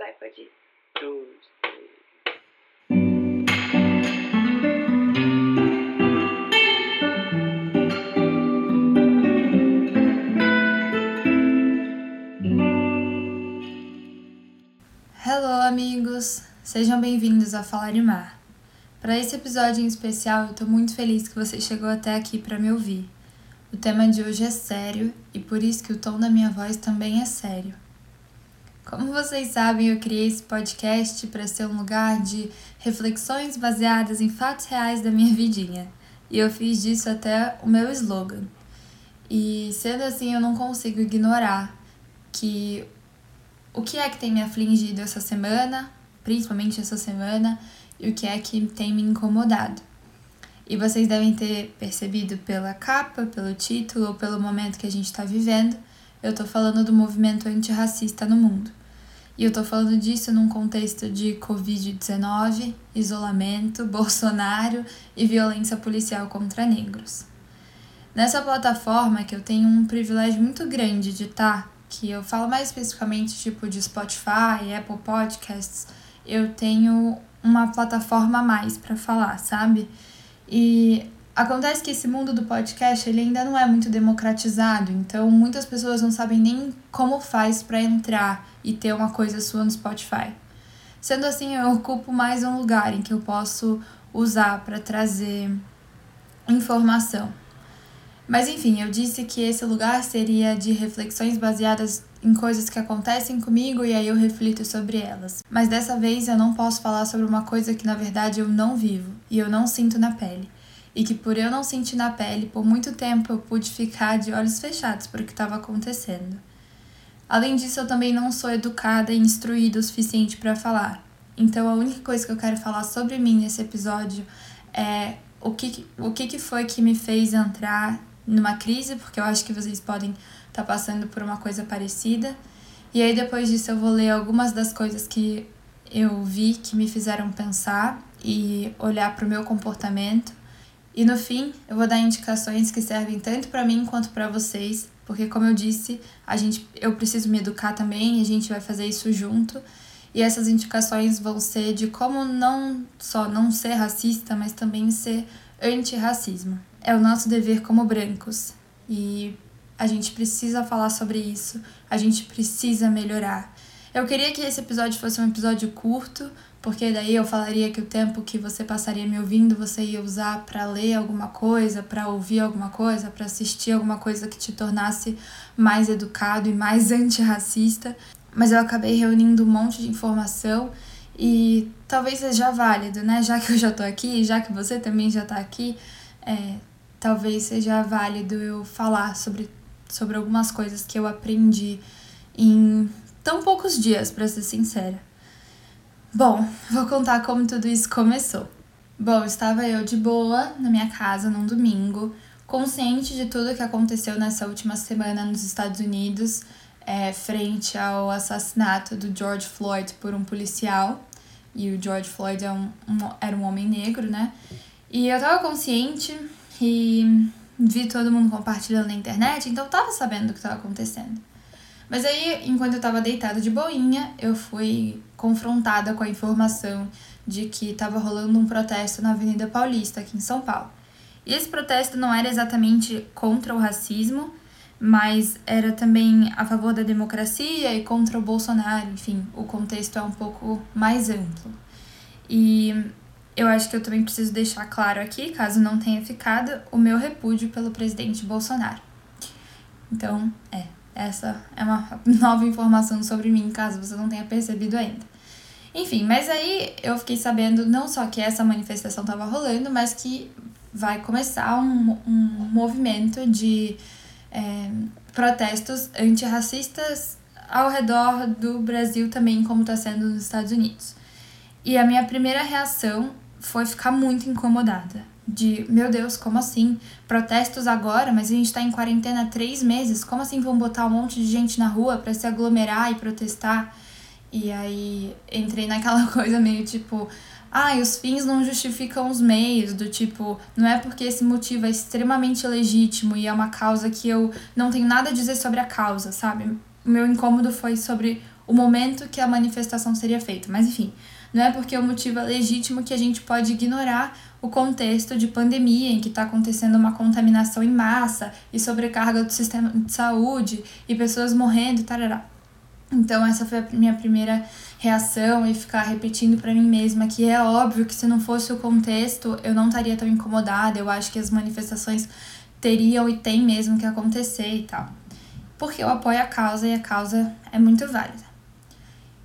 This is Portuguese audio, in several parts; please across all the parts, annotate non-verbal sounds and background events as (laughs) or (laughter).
Vai, pode ir. Dois. Hello, amigos! Sejam bem-vindos a Falar de Mar. Para esse episódio em especial, eu tô muito feliz que você chegou até aqui para me ouvir. O tema de hoje é sério e por isso que o tom da minha voz também é sério. Como vocês sabem, eu criei esse podcast para ser um lugar de reflexões baseadas em fatos reais da minha (laughs) vidinha. E eu fiz disso até o meu slogan. E sendo assim, eu não consigo ignorar que o que é que tem me afligido essa semana, principalmente essa semana, e o que é que tem me incomodado. E vocês devem ter percebido pela capa, pelo título ou pelo momento que a gente está vivendo, eu estou falando do movimento antirracista no mundo. E eu estou falando disso num contexto de Covid-19, isolamento, (laughs) Bolsonaro e violência policial contra negros. Nessa plataforma que eu tenho um privilégio muito grande de estar, tá, que eu falo mais especificamente tipo de Spotify, Apple Podcasts, eu tenho uma plataforma a mais para falar, sabe? E acontece que esse mundo do podcast ele ainda não é muito democratizado, então muitas pessoas não sabem nem como faz para entrar e ter uma coisa sua no Spotify. Sendo assim, eu ocupo mais um lugar em que eu posso usar para trazer informação. Mas enfim, eu disse que esse lugar seria de reflexões baseadas em coisas que acontecem comigo e aí eu reflito sobre elas. Mas dessa vez eu não posso falar sobre uma coisa que na verdade eu não vivo e eu não sinto na pele. E que por eu não sentir na pele, por muito tempo eu pude ficar de olhos fechados para o que estava acontecendo. Além disso, eu também não sou educada e instruída o suficiente para falar. Então a única coisa que eu quero falar sobre mim nesse episódio é o que, o que, que foi que me fez entrar numa crise, porque eu acho que vocês podem estar tá passando por uma coisa parecida. E aí depois disso eu vou ler algumas das coisas que eu vi que me fizeram pensar e olhar para o meu comportamento. E no fim, eu vou dar indicações que servem tanto para mim quanto para vocês, porque como eu disse, a gente eu preciso me educar também, a gente vai fazer isso junto. E essas indicações vão ser de como não só não ser racista, mas também ser antirracismo. É o nosso dever como brancos e a gente precisa falar sobre isso, a gente precisa melhorar. Eu queria que esse episódio fosse um episódio curto, porque daí eu falaria que o tempo que você passaria me ouvindo você ia usar para ler alguma coisa, para ouvir alguma coisa, para assistir alguma coisa que te tornasse mais educado e mais (laughs) antirracista. Mas eu acabei reunindo um monte de informação e talvez seja válido, né? Já que eu já tô aqui, já que você também já tá aqui, é, talvez seja válido eu falar sobre, sobre algumas coisas que eu aprendi em tão poucos dias, para ser sincera. Bom, vou contar como tudo isso começou. Bom, estava eu de boa na minha casa num domingo, consciente de tudo que aconteceu nessa última semana nos Estados Unidos, é, frente ao assassinato do George Floyd por um policial e o George Floyd é um, um, era um homem negro, né? E eu tava consciente e vi todo mundo compartilhando na internet, então eu tava sabendo do que tava acontecendo. Mas aí, enquanto eu tava deitada de boinha, eu fui confrontada com a informação de que tava rolando um protesto na Avenida Paulista, aqui em São Paulo. E esse protesto não era exatamente contra o racismo, mas era também a favor da democracia e contra o Bolsonaro, enfim, o contexto é um pouco mais amplo. E eu acho que eu também preciso deixar claro aqui, caso não tenha ficado, o meu repúdio pelo presidente Bolsonaro. Então, é, essa é uma (laughs) nova informação sobre mim, caso você não tenha percebido ainda. Enfim, mas aí eu fiquei sabendo não só que essa manifestação estava rolando, mas que vai começar um, um movimento de é, protestos antirracistas ao redor do Brasil também, como está sendo nos Estados Unidos. E a minha primeira reação foi ficar muito incomodada. De, meu Deus, como assim? Protestos agora, mas a gente está em quarentena há três meses. Como assim vão botar um monte de gente na rua para se aglomerar e protestar? E aí entrei naquela (laughs) coisa meio tipo, ah, os fins não justificam os meios, do tipo, não é porque esse motivo é extremamente legítimo e é uma causa que eu não tenho nada a dizer sobre a causa, sabe? O meu incômodo foi sobre o momento que a manifestação seria feita. Mas enfim, não é porque o motivo é legítimo que a gente pode ignorar o contexto de pandemia em que está acontecendo uma contaminação em massa e sobrecarga do sistema de saúde e pessoas morrendo tarará. Então essa foi a minha primeira reação e ficar repetindo para mim mesma que é óbvio que se não fosse o contexto eu não estaria tão incomodada. Eu acho que as manifestações teriam e tem mesmo que acontecer e tal. Porque eu apoio a causa e a causa é muito válida.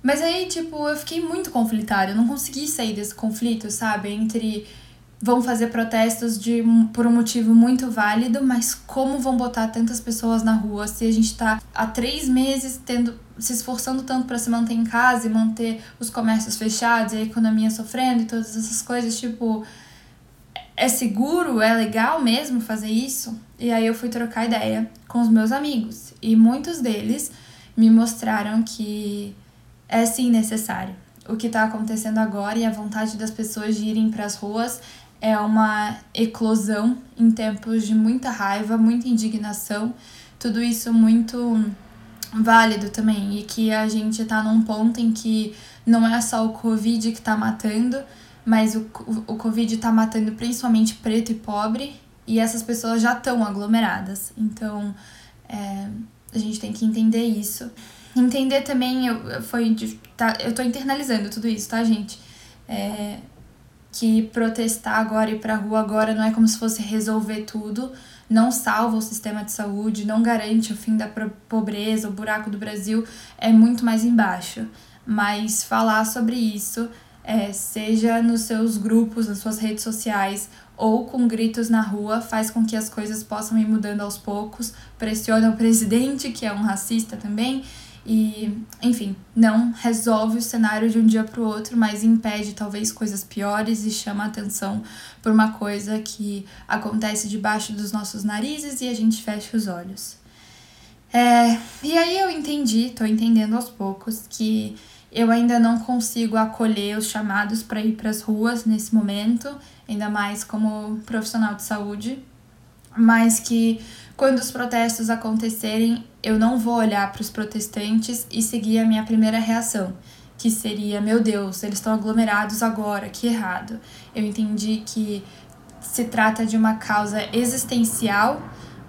Mas aí, tipo, eu fiquei muito conflitada, eu não consegui sair desse conflito, sabe? Entre vão fazer protestos de, por um motivo muito válido, mas como vão botar tantas pessoas na rua se a gente tá há três meses tendo se esforçando tanto para se manter em casa e manter os comércios fechados e a economia sofrendo e todas essas coisas, tipo, é seguro, é legal mesmo fazer isso? E aí eu fui trocar ideia com os meus amigos e muitos deles me mostraram que é sim necessário. O que está acontecendo agora e a vontade das pessoas de irem para as ruas é uma eclosão em tempos de muita raiva, muita indignação, tudo isso muito válido também e que a gente tá num ponto em que não é só o Covid que tá matando, mas o, o Covid tá matando principalmente preto e pobre e essas pessoas já estão aglomeradas. Então, é, a gente tem que entender isso. Entender também, eu, foi, tá, eu tô internalizando tudo isso, tá, gente? É, que protestar agora e ir pra rua agora não é como se fosse resolver tudo, não salva o sistema de saúde, não garante o fim da pobreza, o buraco do Brasil é muito mais embaixo. Mas falar sobre isso, é, seja nos seus grupos, nas suas redes sociais ou com gritos na rua, faz com que as coisas possam ir mudando aos poucos, pressiona o presidente, que é um racista também, e, enfim, não resolve o cenário de um dia para o outro, mas impede talvez coisas piores e chama a atenção por uma coisa que acontece debaixo dos nossos narizes e a gente fecha os olhos. É, e aí eu entendi, tô entendendo aos poucos, que eu ainda não consigo acolher os chamados para ir para as ruas nesse momento, ainda mais como profissional de saúde, mas que quando os protestos acontecerem, eu não vou olhar para os protestantes e seguir a minha primeira reação, que seria: meu Deus, eles estão aglomerados agora, que errado. Eu entendi que se trata de uma causa existencial,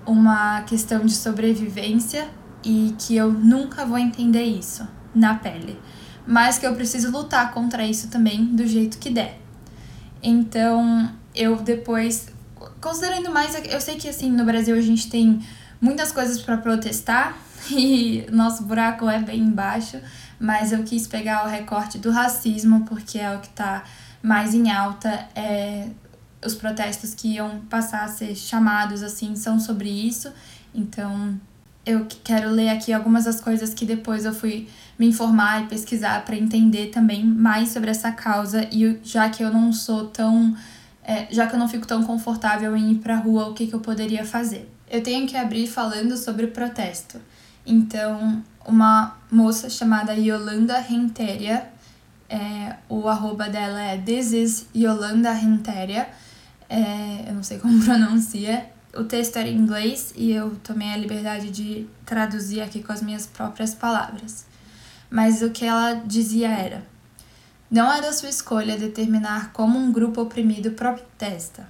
uma questão de sobrevivência e que eu nunca vou entender isso na pele, mas que eu preciso lutar contra isso também do jeito que der. Então, eu depois considerando mais, eu sei que assim, no Brasil a gente tem muitas coisas para protestar (laughs) e nosso buraco é bem embaixo, mas eu quis pegar o recorte do racismo porque é o que está mais em alta. É, os protestos que iam passar a ser chamados assim são sobre isso. Então, eu quero ler aqui algumas das coisas que depois eu fui me informar e pesquisar para entender também mais sobre essa causa e já que eu não sou tão é, já que eu não fico tão confortável em ir pra rua, o que, que eu poderia fazer? Eu tenho que abrir falando sobre o protesto. Então, uma moça chamada Yolanda Renteria, é, o arroba dela é This is Yolanda Renteria, é, eu não sei (laughs) como pronuncia. O texto era em inglês e eu tomei a liberdade de traduzir aqui com as minhas próprias palavras. Mas o que ela dizia era: não é da sua escolha determinar como um grupo oprimido protesta.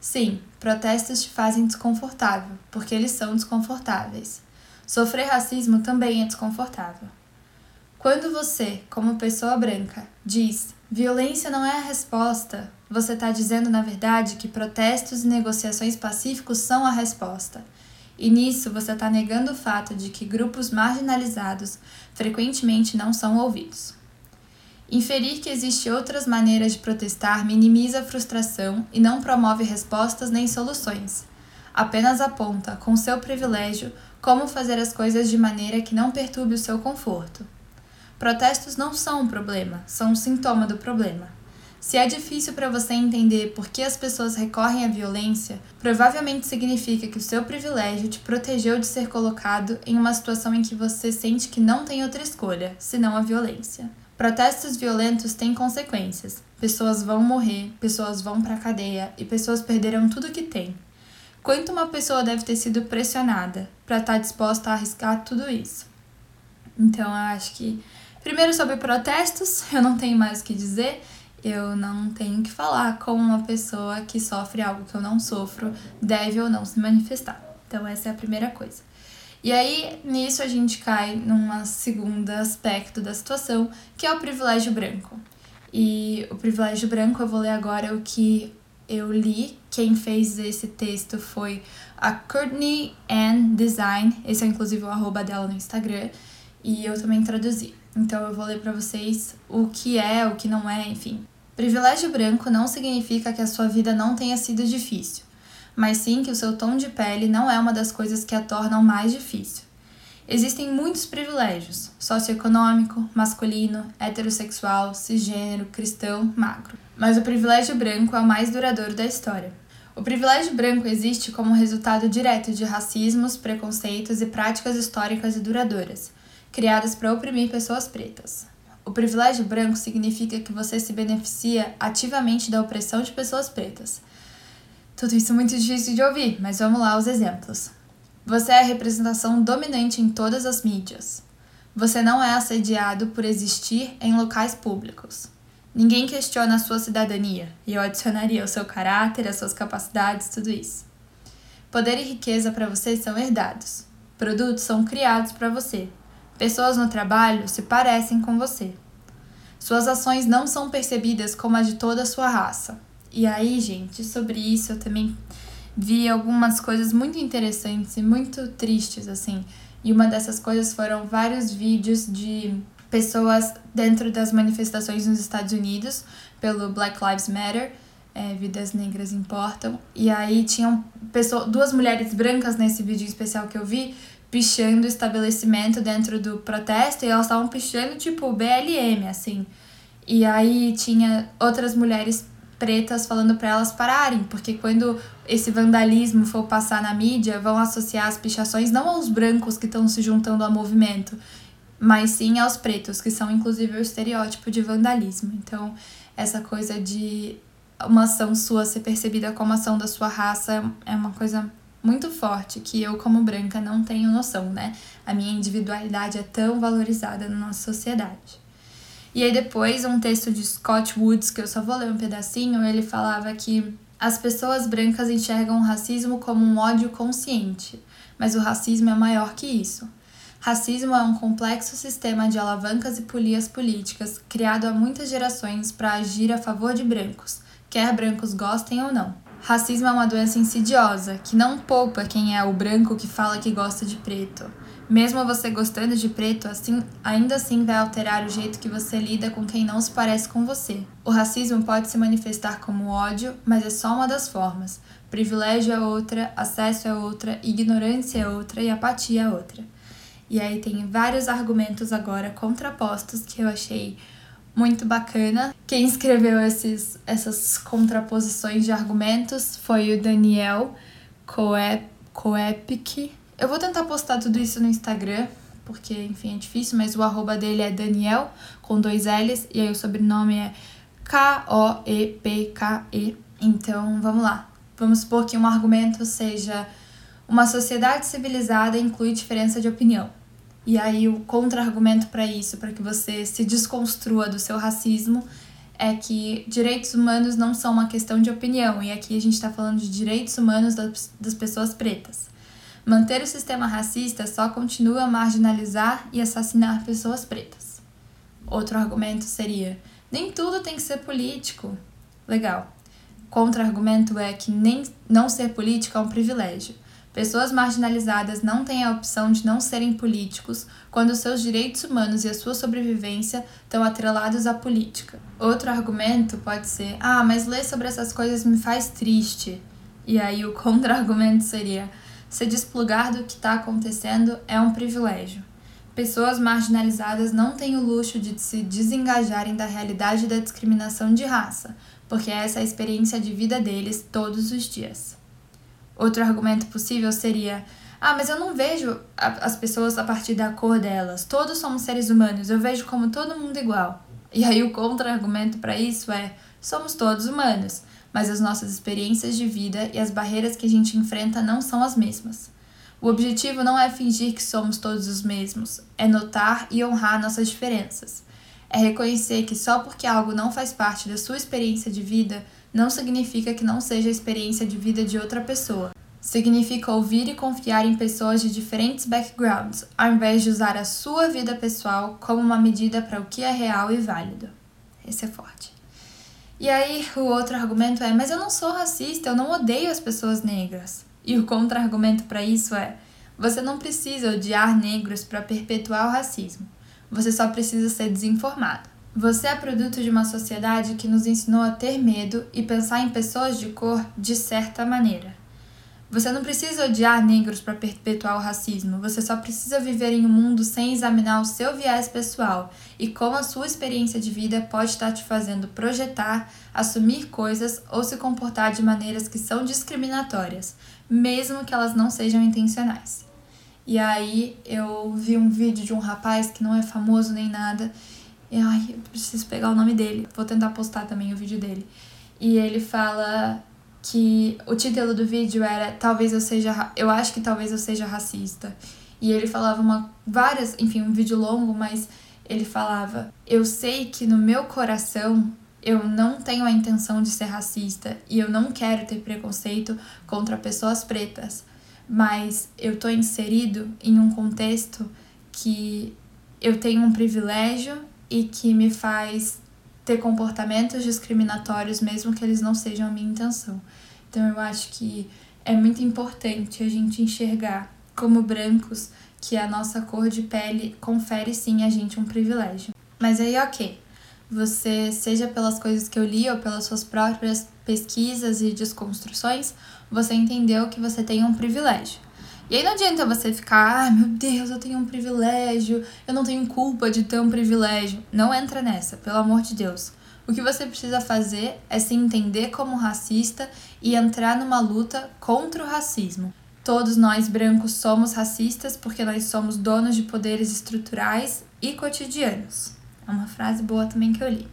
Sim, protestos te fazem desconfortável, porque eles são desconfortáveis. Sofrer racismo também é desconfortável. Quando você, como pessoa branca, diz violência não é a resposta, você está dizendo, na verdade, que protestos e negociações pacíficos são a resposta. E nisso você está negando o fato de que grupos marginalizados frequentemente não são ouvidos. Inferir que existem outras maneiras de protestar minimiza a frustração e não promove respostas nem soluções. Apenas aponta, com seu privilégio, como fazer as coisas de maneira que não perturbe o seu conforto. Protestos não são um problema, são um sintoma do problema. Se é difícil para você entender por que as pessoas recorrem à violência, provavelmente significa que o seu privilégio te protegeu de ser colocado em uma situação em que você sente que não tem outra escolha, senão a violência. Protestos violentos têm consequências. Pessoas vão morrer, pessoas vão para a cadeia e pessoas perderão tudo que têm. Quanto uma pessoa deve ter sido pressionada para estar tá disposta a arriscar tudo isso? Então, eu acho que Primeiro sobre protestos, (laughs) eu não tenho mais o que dizer. Eu não tenho que falar como uma pessoa que sofre algo que eu não sofro deve ou não se manifestar. Então essa é a primeira coisa. E aí, nisso, a gente cai num segundo aspecto da situação, que é o privilégio branco. E o privilégio branco, eu vou ler agora o que eu li. Quem fez esse texto foi a Courtney Ann Design. Esse é inclusive o arroba dela no Instagram. E eu também traduzi. Então eu vou ler para vocês o que é, o que não é, enfim. Privilégio branco não significa que a sua vida não tenha sido difícil mas sim que o seu tom de pele não é uma das coisas que a tornam mais difícil. Existem muitos privilégios: socioeconômico, masculino, heterossexual, cisgênero, cristão, magro. Mas o privilégio branco é o mais duradouro da história. O privilégio branco existe como resultado direto de racismos, preconceitos e práticas históricas e duradouras, criadas para oprimir pessoas pretas. O privilégio branco significa que você se beneficia ativamente da opressão de pessoas pretas, tudo isso é muito difícil de ouvir, mas vamos lá aos exemplos. Você é a representação dominante em todas as mídias. Você não é assediado por existir em locais públicos. Ninguém questiona a sua cidadania, e eu adicionaria o seu caráter, as suas capacidades, tudo isso. Poder e riqueza para você são herdados. Produtos são criados para você. Pessoas no trabalho se parecem com você. Suas ações não são percebidas como a de toda a sua raça. E aí, gente, sobre isso eu também vi algumas coisas muito interessantes e muito tristes, assim. E uma dessas coisas foram vários vídeos de pessoas dentro das manifestações nos Estados Unidos pelo Black Lives Matter, é, Vidas Negras Importam. E aí tinham pessoa, duas mulheres brancas nesse vídeo especial que eu vi pichando o estabelecimento dentro do protesto e elas estavam pichando tipo BLM, assim. E aí tinha outras mulheres pretas falando para elas pararem, porque quando esse vandalismo for passar na mídia, vão associar as pichações não aos brancos que estão se juntando ao movimento, mas sim aos pretos, que são inclusive o estereótipo de vandalismo. Então, essa coisa de uma ação sua ser percebida como ação da sua raça é uma coisa muito forte que eu, como branca, não tenho noção, né? A minha individualidade é tão valorizada na nossa sociedade. E aí depois um texto de Scott Woods, que eu só vou ler um pedacinho, ele falava que as pessoas brancas enxergam o racismo como um ódio consciente, mas o racismo é maior que isso. Racismo é um complexo sistema de alavancas e polias políticas criado há muitas gerações para agir a favor de brancos, quer brancos gostem ou não. Racismo é uma doença insidiosa que não poupa quem é o branco que fala que gosta de preto. Mesmo você gostando de preto, assim, ainda assim vai alterar o jeito que você lida com quem não se parece com você. O racismo pode se manifestar como ódio, mas é só uma das formas. Privilégio é outra, acesso é outra, ignorância é outra e apatia é outra. E aí tem vários argumentos agora contrapostos que eu achei muito bacana. Quem escreveu esses, essas contraposições de argumentos foi o Daniel Coep, Coepic, eu vou tentar postar tudo isso no Instagram, porque, enfim, é difícil, mas o arroba dele é Daniel, com dois L's, e aí o sobrenome é K-O-E-P-K-E. Então, vamos lá. Vamos supor que um argumento seja uma sociedade civilizada inclui diferença de opinião. E aí o contra-argumento para isso, para que você se desconstrua do seu racismo, é que direitos humanos não são uma questão de opinião. E aqui a gente está falando de direitos humanos das, das pessoas pretas. Manter o sistema racista só continua a marginalizar e assassinar pessoas pretas. Outro argumento seria: nem tudo tem que ser político. Legal. Contra-argumento é que nem não ser político é um privilégio. Pessoas marginalizadas não têm a opção de não serem políticos quando seus direitos humanos e a sua sobrevivência estão atrelados à política. Outro argumento pode ser: ah, mas ler sobre essas coisas me faz triste. E aí o (laughs) contra-argumento seria: se desplugar do que está acontecendo é um privilégio. Pessoas marginalizadas não têm o luxo de se desengajarem da realidade da discriminação de raça, porque essa é a experiência de vida deles todos os dias. Outro argumento possível seria: ah, mas eu não vejo as pessoas a partir da cor delas. Todos somos seres humanos, eu vejo como todo mundo igual. E aí o contra-argumento para isso é: somos todos humanos mas as nossas experiências de vida e as barreiras que a gente enfrenta não são as mesmas. O objetivo não é fingir que somos todos os mesmos, é notar e honrar nossas diferenças. É reconhecer que só porque algo não faz parte da sua experiência de vida, não significa que não seja a experiência de vida de outra pessoa. Significa ouvir e confiar em pessoas de diferentes backgrounds, ao invés de usar a sua vida pessoal como uma medida para o que é real e válido. Esse é forte. E aí, o outro argumento é: mas eu não sou racista, eu não odeio as pessoas negras. E o contra-argumento para isso é: você não precisa odiar negros para perpetuar o racismo. Você só precisa ser desinformado. Você é produto de uma sociedade que nos ensinou a ter medo e pensar em pessoas de cor de certa maneira. Você não precisa odiar negros para perpetuar o racismo, você só precisa viver em um mundo sem examinar o seu viés pessoal e como a sua experiência de vida pode estar te fazendo projetar, assumir coisas ou se comportar de maneiras que são discriminatórias, mesmo que elas não sejam intencionais. E aí eu vi um vídeo de um rapaz que não é famoso nem nada, e ai, eu preciso pegar o nome dele, vou tentar postar também o vídeo dele. E ele fala que o título do vídeo era talvez eu seja eu acho que talvez eu seja racista. E ele falava uma várias enfim um vídeo longo mas ele falava eu sei que no meu coração eu não tenho a intenção de ser racista e eu não quero ter preconceito contra pessoas pretas mas eu tô inserido em um contexto que eu tenho um privilégio e que me faz ter comportamentos discriminatórios, mesmo que eles não sejam a minha intenção. Então eu acho que é muito importante a gente enxergar como brancos que a nossa cor de pele confere sim a gente um privilégio. Mas aí, ok, você, seja pelas coisas que eu li ou pelas suas próprias pesquisas e desconstruções, você entendeu que você tem um privilégio. E aí não adianta você ficar, ai meu Deus, eu tenho um privilégio, eu não tenho culpa de ter um privilégio. Não entra nessa, pelo amor de Deus. O que você precisa fazer é se entender como racista e entrar numa luta contra o racismo. Todos nós brancos somos racistas porque nós somos donos de poderes estruturais e cotidianos. É uma frase boa também que eu li.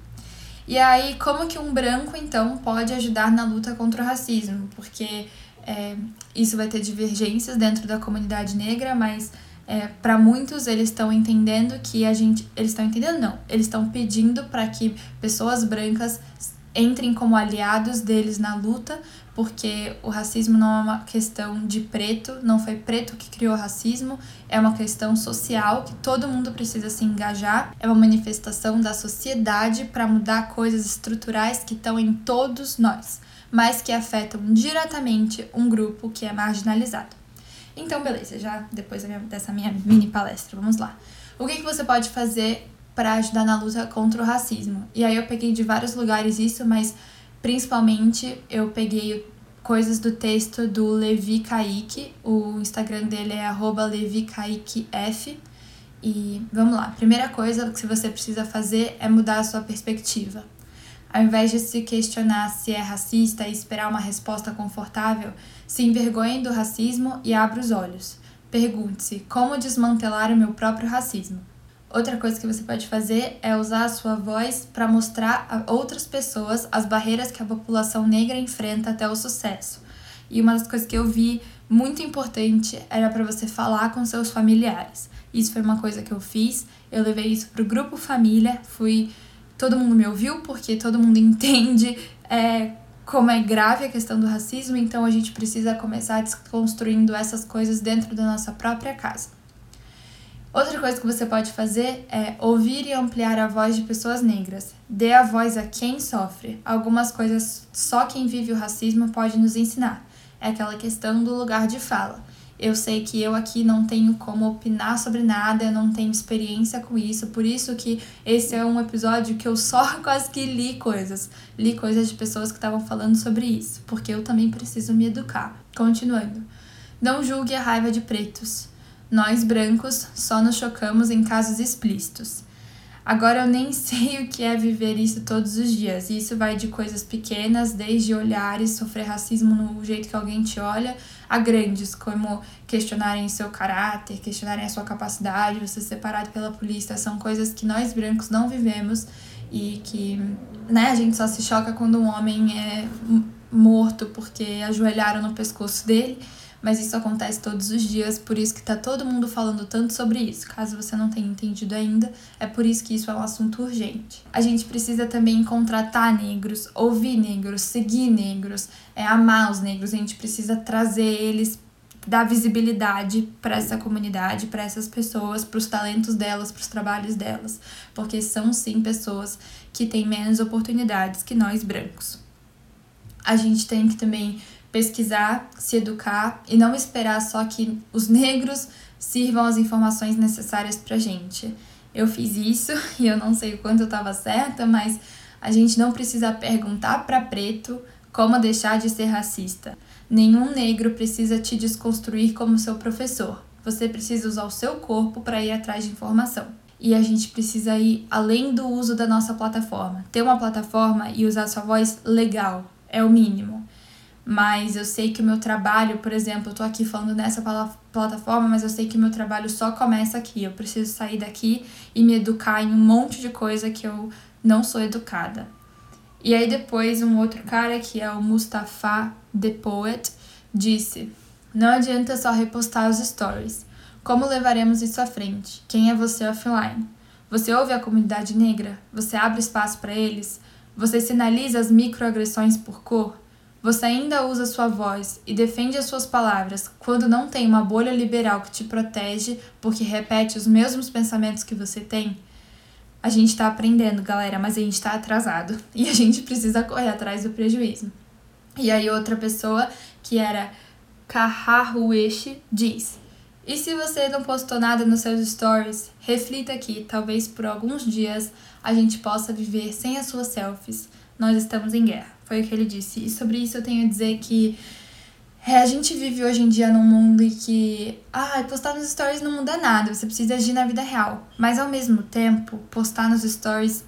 E aí, como que um branco então pode ajudar na luta contra o racismo? Porque é, isso vai ter divergências dentro da comunidade negra, mas é, para muitos eles estão entendendo que a gente. Eles estão entendendo, não. Eles estão pedindo para que pessoas brancas entrem como aliados deles na luta, porque o racismo não é uma questão de preto, não foi preto que criou o racismo, é uma questão social que todo mundo precisa se engajar, é uma manifestação da sociedade para mudar coisas estruturais que estão em todos nós mas que afetam diretamente um grupo que é marginalizado. Então, beleza, já depois dessa minha mini palestra, vamos lá. O que, que você pode fazer para ajudar na luta contra o racismo? E aí eu peguei de vários lugares isso, mas principalmente eu peguei coisas do texto do Levi Kaique, o Instagram dele é @levikaiquef. E vamos lá, primeira coisa que você precisa fazer é mudar a sua perspectiva. Ao invés de se questionar se é racista e esperar uma resposta confortável, se envergonhe do racismo e abra os olhos. Pergunte-se como desmantelar o meu próprio racismo. Outra coisa que você pode fazer é usar a sua voz para mostrar a outras pessoas as barreiras que a população negra enfrenta até o sucesso. E uma das coisas que eu vi muito importante era para você falar com seus familiares. Isso foi uma coisa que eu fiz. Eu levei isso para o grupo família, fui todo mundo me ouviu, porque todo mundo (laughs) entende é, como é grave a questão do racismo, então a gente precisa começar desconstruindo essas coisas dentro da nossa própria casa. Outra coisa que você pode fazer é ouvir e ampliar a voz de pessoas negras. Dê a voz a quem sofre. Algumas coisas só quem vive o racismo pode nos ensinar. É aquela questão do lugar de fala. Eu sei que eu aqui não tenho como opinar sobre nada, eu não tenho experiência com isso, por isso que esse é um episódio que eu só quase que li coisas. Li coisas de pessoas que estavam falando sobre isso, porque eu também preciso me educar. Continuando. Não julgue a raiva de pretos. Nós, brancos, só nos chocamos em casos explícitos. Agora eu nem (laughs) sei o que é viver isso todos os dias. Isso vai de coisas pequenas, desde olhar e sofrer racismo no jeito que alguém te olha, a grandes, como questionarem seu caráter, questionarem a sua capacidade, você ser separado pela polícia. São coisas que nós brancos não vivemos e que né, a gente só se choca quando um homem é morto porque ajoelharam no pescoço dele mas isso acontece todos os dias, por isso que tá todo mundo falando tanto sobre isso. Caso você não tenha entendido ainda, é por isso que isso é um assunto urgente. A gente precisa também contratar negros, ouvir negros, seguir negros, é, amar os negros, a gente precisa trazer eles dar visibilidade para essa comunidade, para essas pessoas, para os talentos delas, para os trabalhos delas, porque são sim pessoas que têm menos oportunidades que nós brancos. A gente tem que também pesquisar, se educar e não esperar só que os negros sirvam as informações necessárias pra gente. Eu fiz isso (laughs) e eu não sei o quanto eu estava certa, mas a gente não precisa perguntar para preto como deixar de ser racista. Nenhum negro precisa te desconstruir como seu professor. Você precisa usar o seu corpo para ir atrás de informação. E a gente precisa ir além do uso da nossa plataforma. Ter uma plataforma e usar sua voz legal é o mínimo mas eu sei que o meu trabalho, por exemplo, eu tô aqui falando nessa plataforma, mas eu sei que o meu trabalho só começa aqui. Eu preciso sair daqui e me educar em um monte de coisa que eu não sou educada. E aí depois um outro cara, que é o Mustafa The Poet, disse: "Não adianta só repostar os stories. Como levaremos isso à frente? Quem é você offline? Você ouve a comunidade negra? Você abre espaço para eles? Você sinaliza as microagressões por cor?" Você ainda usa sua voz e defende as suas palavras quando não tem uma bolha liberal que te protege porque repete os mesmos pensamentos que você tem? A gente está aprendendo, galera, mas a gente está atrasado (laughs) e a gente precisa correr atrás do prejuízo. E aí, outra pessoa, que era Kaharueshi, diz: E se você não postou nada nos seus stories, reflita aqui, talvez por alguns dias a gente possa viver sem as suas selfies. Nós estamos em guerra. Foi o que ele disse. E sobre isso eu tenho a dizer que é, a gente vive hoje em dia num mundo em que ah, postar nos stories não muda nada, você precisa agir na vida real. Mas ao mesmo tempo, postar nos stories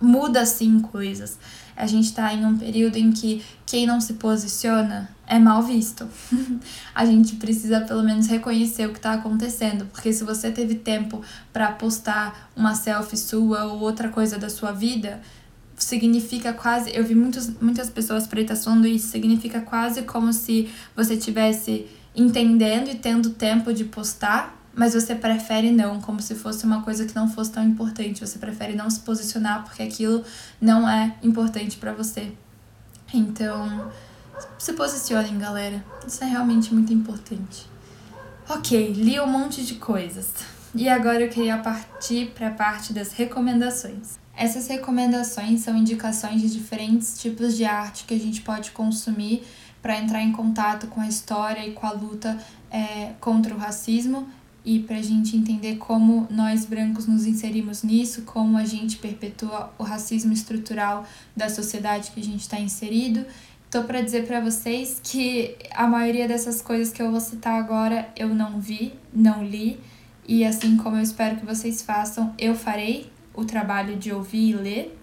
muda sim coisas. A gente tá em um período em que quem não se posiciona é mal visto. (laughs) a gente precisa pelo menos reconhecer o que tá acontecendo, porque se você teve tempo para postar uma selfie sua ou outra coisa da sua vida, significa quase. Eu vi muitos, muitas pessoas pretas falando isso, significa quase como se você tivesse entendendo e tendo tempo de postar, mas você prefere não, como se fosse uma coisa que não fosse tão importante. Você prefere não se posicionar porque aquilo não é importante para você. Então, se posicionem, galera. Isso é realmente muito importante. Ok, li um monte de coisas. E agora eu queria partir para a parte das recomendações. Essas recomendações são indicações de diferentes tipos de arte que a gente pode consumir para entrar em contato com a história e com a luta é, contra o racismo e para a gente entender como nós brancos nos inserimos nisso, como a gente perpetua o racismo estrutural da sociedade que a gente está inserido. Tô para dizer para vocês que a maioria dessas coisas que eu vou citar agora eu não vi, não li, e assim como eu espero que vocês façam, eu farei o trabalho de ouvir e ler.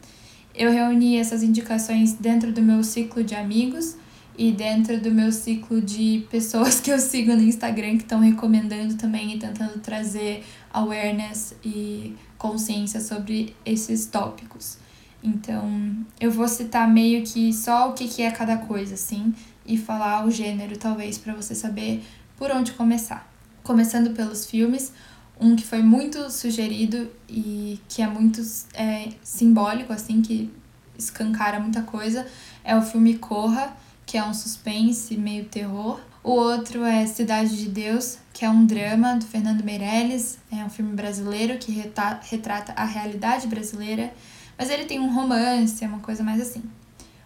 Eu reuni essas indicações dentro do meu ciclo de amigos e dentro do meu ciclo de (laughs) pessoas que eu sigo no Instagram que estão recomendando também e tentando trazer awareness e consciência sobre esses tópicos. Então, eu vou citar meio que só o que, é cada coisa, assim, e falar o gênero, talvez, para você saber por onde começar. Começando pelos filmes, um que foi muito sugerido e que é muito é, simbólico, assim, que escancara muita coisa, é o filme Corra, que é um suspense meio terror. O outro é Cidade de Deus, que é um drama do Fernando Meirelles, é um filme brasileiro que retrata a realidade brasileira, mas ele tem um romance, é uma coisa mais assim.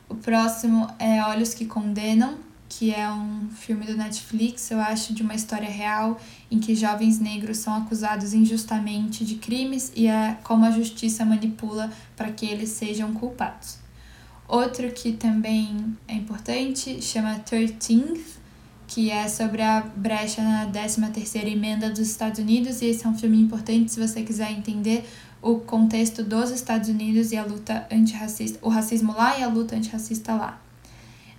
O próximo é Olhos que Condenam, que é um filme do Netflix, eu acho, de uma história real em que jovens negros são acusados injustamente de crimes e é como a justiça manipula para que eles sejam culpados. Outro que também é importante chama 13th, que é sobre a brecha na 13ª emenda dos Estados Unidos, e esse é um filme importante se você quiser entender o contexto dos Estados Unidos e a luta antirracista, o racismo lá e a luta antirracista lá.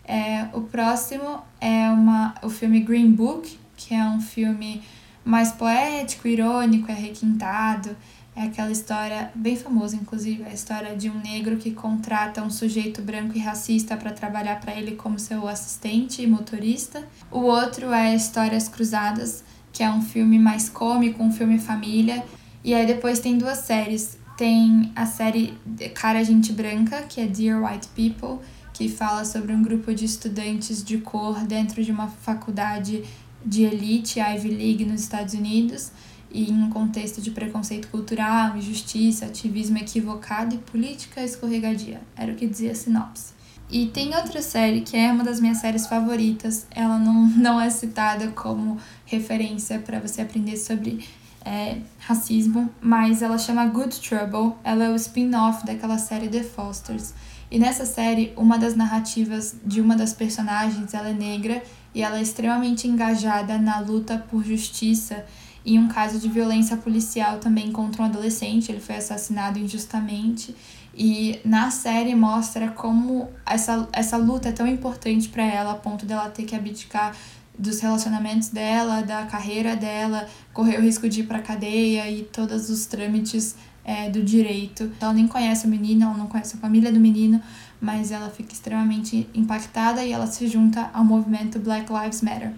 É, o próximo é uma, o filme Green Book, que é um filme mais poético, irônico, é requintado, É aquela história bem famosa, inclusive, a história de um negro que contrata um sujeito branco e racista para trabalhar para ele como seu assistente e motorista. O outro é Histórias Cruzadas, que é um filme mais cômico, um filme família. E aí depois tem duas séries. Tem a série Cara Gente Branca, que é Dear White People, que fala sobre um grupo de estudantes de cor dentro de uma faculdade de elite, Ivy League, nos Estados Unidos e em um contexto de preconceito cultural, injustiça, ativismo equivocado e política escorregadia. Era o que dizia a sinopse. E tem outra série que é uma das minhas séries favoritas. Ela não, (laughs) não é citada como referência para você aprender sobre é, racismo, mas ela chama Good Trouble. Ela é o spin-off daquela série The Fosters. E nessa série, uma das narrativas de uma das personagens, ela é negra e ela é extremamente engajada na luta por justiça em um caso de violência policial também contra um adolescente, ele foi assassinado injustamente. E na série mostra como essa, essa luta é tão importante para ela, a ponto dela ter que abdicar dos relacionamentos dela, da carreira dela, correr o risco de ir para cadeia e todos os trâmites é, do direito. Ela nem conhece o menino, ela não conhece a família do menino, mas ela fica extremamente impactada e ela se junta ao movimento Black Lives Matter.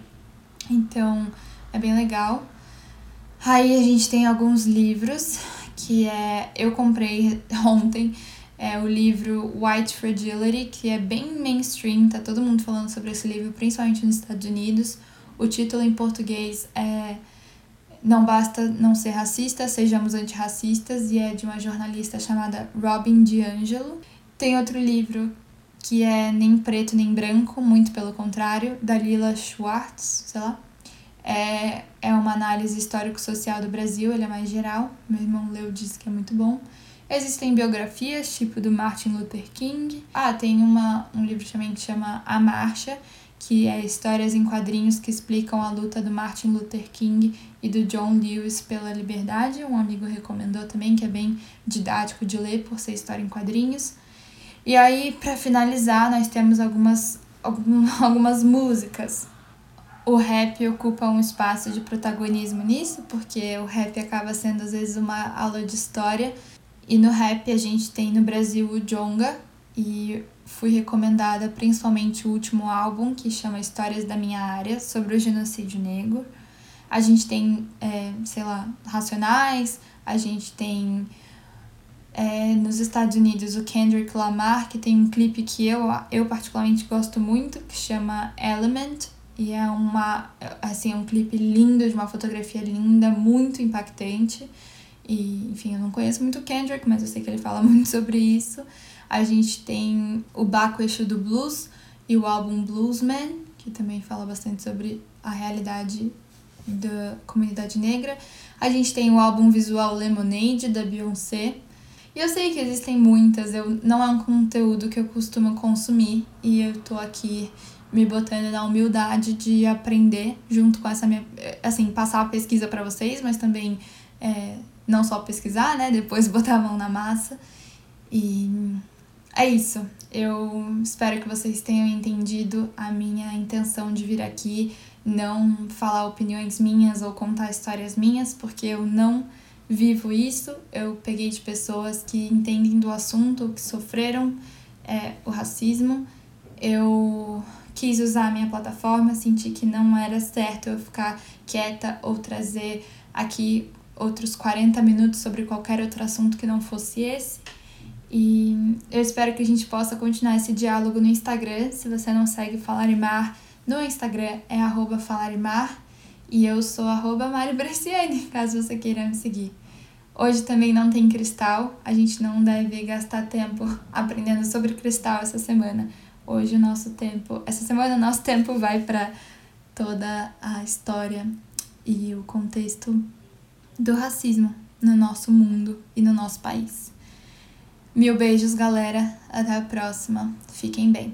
Então, é bem legal. Aí a gente tem alguns livros que é eu comprei (laughs) ontem é o livro White Fragility, que é bem mainstream, tá todo mundo falando sobre esse livro, principalmente nos Estados Unidos. O título em português é Não Basta Não Ser Racista, Sejamos Antirracistas, e é de uma jornalista chamada Robin DiAngelo. Tem outro livro que é Nem Preto Nem Branco, muito pelo contrário, da Lila Schwartz, sei lá. É, é uma análise histórico-social do Brasil, ele é mais geral. Meu irmão leu disse que é muito bom. Existem biografias, tipo do Martin Luther King. Ah, tem uma, um livro também que chama A Marcha, que é histórias em quadrinhos que explicam a luta do Martin Luther King e do John Lewis pela liberdade. Um amigo recomendou também, que é bem didático de ler por ser história em quadrinhos. E aí, para finalizar, nós temos algumas, (laughs) algumas músicas o rap ocupa um espaço de protagonismo nisso, porque o rap acaba sendo às vezes uma aula de história. E no rap a gente tem no Brasil o Jonga, e fui recomendada principalmente o último álbum, que chama Histórias da Minha Área, sobre o genocídio negro. A gente tem, é, sei lá, Racionais, a gente tem é, nos Estados Unidos o Kendrick Lamar, que tem um clipe que eu, eu particularmente gosto muito, que chama Element, e é uma assim, é um clipe lindo, de uma fotografia linda, muito impactante. E, enfim, eu não conheço muito o Kendrick, mas eu sei que ele fala (laughs) muito sobre isso. A gente tem o Baco Eixo do Blues e o álbum Bluesman, que também fala bastante sobre a realidade da comunidade negra. A gente tem o álbum visual Lemonade, da Beyoncé. E eu sei que existem muitas, eu, não é um conteúdo que eu costumo consumir, e eu tô aqui me botando na humildade de aprender junto com essa minha. Assim, passar a pesquisa para vocês, mas também é, não só pesquisar, né? Depois (laughs) botar a mão na massa. E é isso. Eu espero que vocês tenham entendido a minha intenção de vir aqui, não falar opiniões minhas ou contar histórias minhas, porque eu não vivo isso. Eu peguei de pessoas que entendem do assunto, que sofreram é, o racismo. Eu quis usar a minha plataforma, senti que não era certo eu ficar quieta ou trazer aqui outros 40 minutos sobre qualquer outro assunto que não fosse esse. E eu espero que a gente possa continuar esse diálogo no Instagram. Se você não segue Falarimar no Instagram, é Falarimar. E eu sou arroba Mari Bresciani, (laughs) caso você queira me seguir. Hoje também não tem cristal, a gente não deve gastar tempo (laughs) aprendendo sobre cristal essa semana, hoje o nosso tempo, essa semana o nosso tempo vai para toda a história e o contexto do racismo no nosso mundo e no nosso país. Mil beijos, galera. Até a próxima. Fiquem bem.